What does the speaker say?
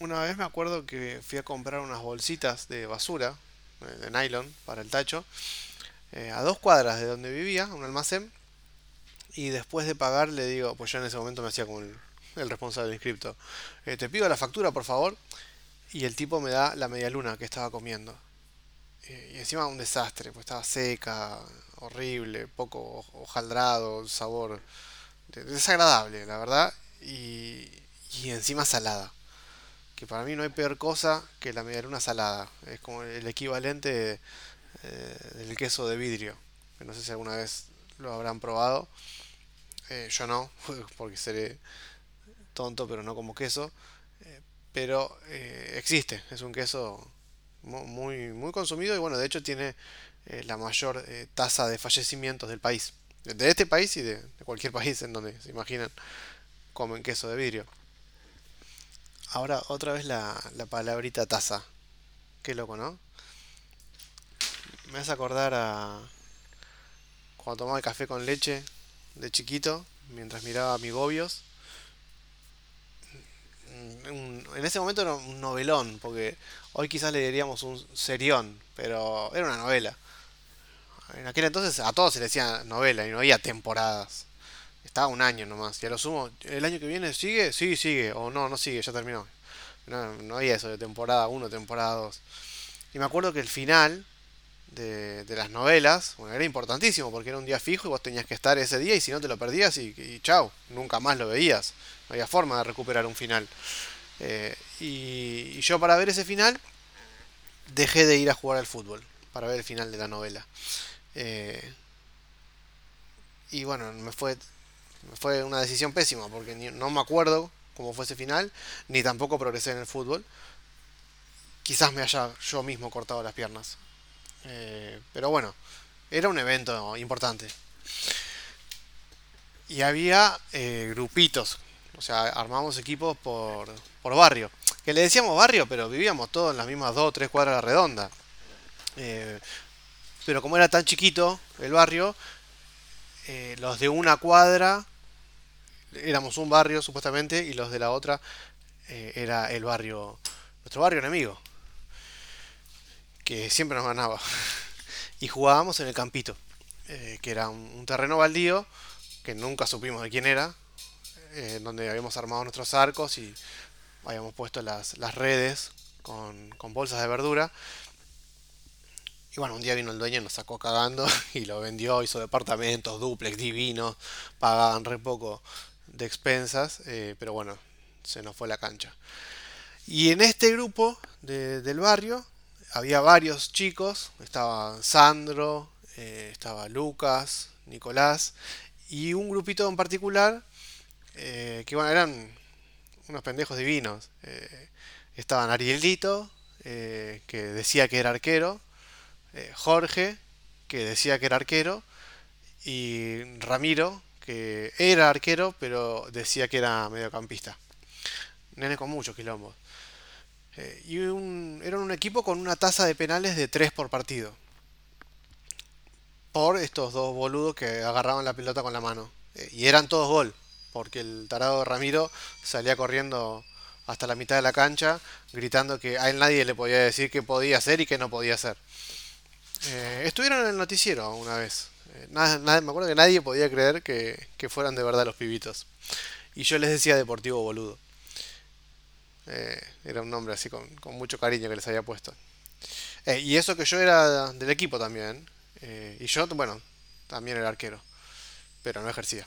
Una vez me acuerdo que fui a comprar unas bolsitas de basura, eh, de nylon, para el tacho, eh, a dos cuadras de donde vivía, un almacén, y después de pagar le digo, pues yo en ese momento me hacía como el, el responsable inscripto, eh, te pido la factura por favor, y el tipo me da la media luna que estaba comiendo. Y encima un desastre, pues estaba seca, horrible, poco hojaldrado, sabor de- desagradable, la verdad, y, y encima salada. Que para mí no hay peor cosa que la medialuna salada. Es como el equivalente eh, del queso de vidrio. No sé si alguna vez lo habrán probado. Eh, yo no, porque seré tonto, pero no como queso. Pero eh, existe, es un queso mu- muy, muy consumido y bueno, de hecho tiene la mayor tasa de fallecimientos del país. De este país y de cualquier país en donde se imaginan comen queso de vidrio. Ahora otra vez la, la palabrita taza. Qué loco, ¿no? Me hace acordar a cuando tomaba el café con leche de chiquito, mientras miraba a Migobios. En ese momento era un novelón, porque hoy quizás le diríamos un serión, pero era una novela. En aquel entonces a todos se le decía novela y no había temporadas. Estaba un año nomás. Y a lo sumo, ¿el año que viene sigue? Sí, sigue. O no, no sigue, ya terminó. No, no había eso de temporada uno temporada dos Y me acuerdo que el final de, de las novelas, bueno, era importantísimo porque era un día fijo y vos tenías que estar ese día y si no te lo perdías y, y chau, nunca más lo veías. No había forma de recuperar un final. Eh, y, y yo para ver ese final dejé de ir a jugar al fútbol, para ver el final de la novela. Eh, y bueno, me fue, fue una decisión pésima porque no me acuerdo cómo fue ese final, ni tampoco progresé en el fútbol. Quizás me haya yo mismo cortado las piernas. Eh, pero bueno, era un evento importante. Y había eh, grupitos, o sea, armábamos equipos por, por barrio. Que le decíamos barrio, pero vivíamos todos en las mismas dos o tres cuadras redondas. Eh, pero como era tan chiquito el barrio, eh, los de una cuadra éramos un barrio supuestamente y los de la otra eh, era el barrio, nuestro barrio enemigo, que siempre nos ganaba. Y jugábamos en el campito, eh, que era un, un terreno baldío que nunca supimos de quién era, donde habíamos armado nuestros arcos y habíamos puesto las, las redes con, con bolsas de verdura. Y bueno, un día vino el dueño y nos sacó cagando y lo vendió, hizo departamentos, duplex, divinos, pagaban re poco de expensas, eh, pero bueno, se nos fue la cancha. Y en este grupo de- del barrio había varios chicos, estaba Sandro, eh, estaba Lucas, Nicolás, y un grupito en particular, eh, que bueno, eran unos pendejos divinos. Estaban Arielito, que decía que era arquero, eh, Jorge, que decía que era arquero, y Ramiro, que era arquero, pero decía que era mediocampista. Nene con muchos quilombos. Eh, y un, era un equipo con una tasa de penales de 3 por partido. Por estos dos boludos que agarraban la pelota con la mano. Eh, y eran todos gol. Porque el tarado Ramiro salía corriendo hasta la mitad de la cancha, gritando que a él nadie le podía decir qué podía hacer y qué no podía hacer. Eh, estuvieron en el noticiero una vez. Eh, me acuerdo que nadie podía creer que, que fueran de verdad los pibitos. Y yo les decía Deportivo Boludo. Eh, era un nombre así con, con mucho cariño que les había puesto. Y eso que yo era del equipo también. y yo, bueno, también era arquero. Pero no ejercía.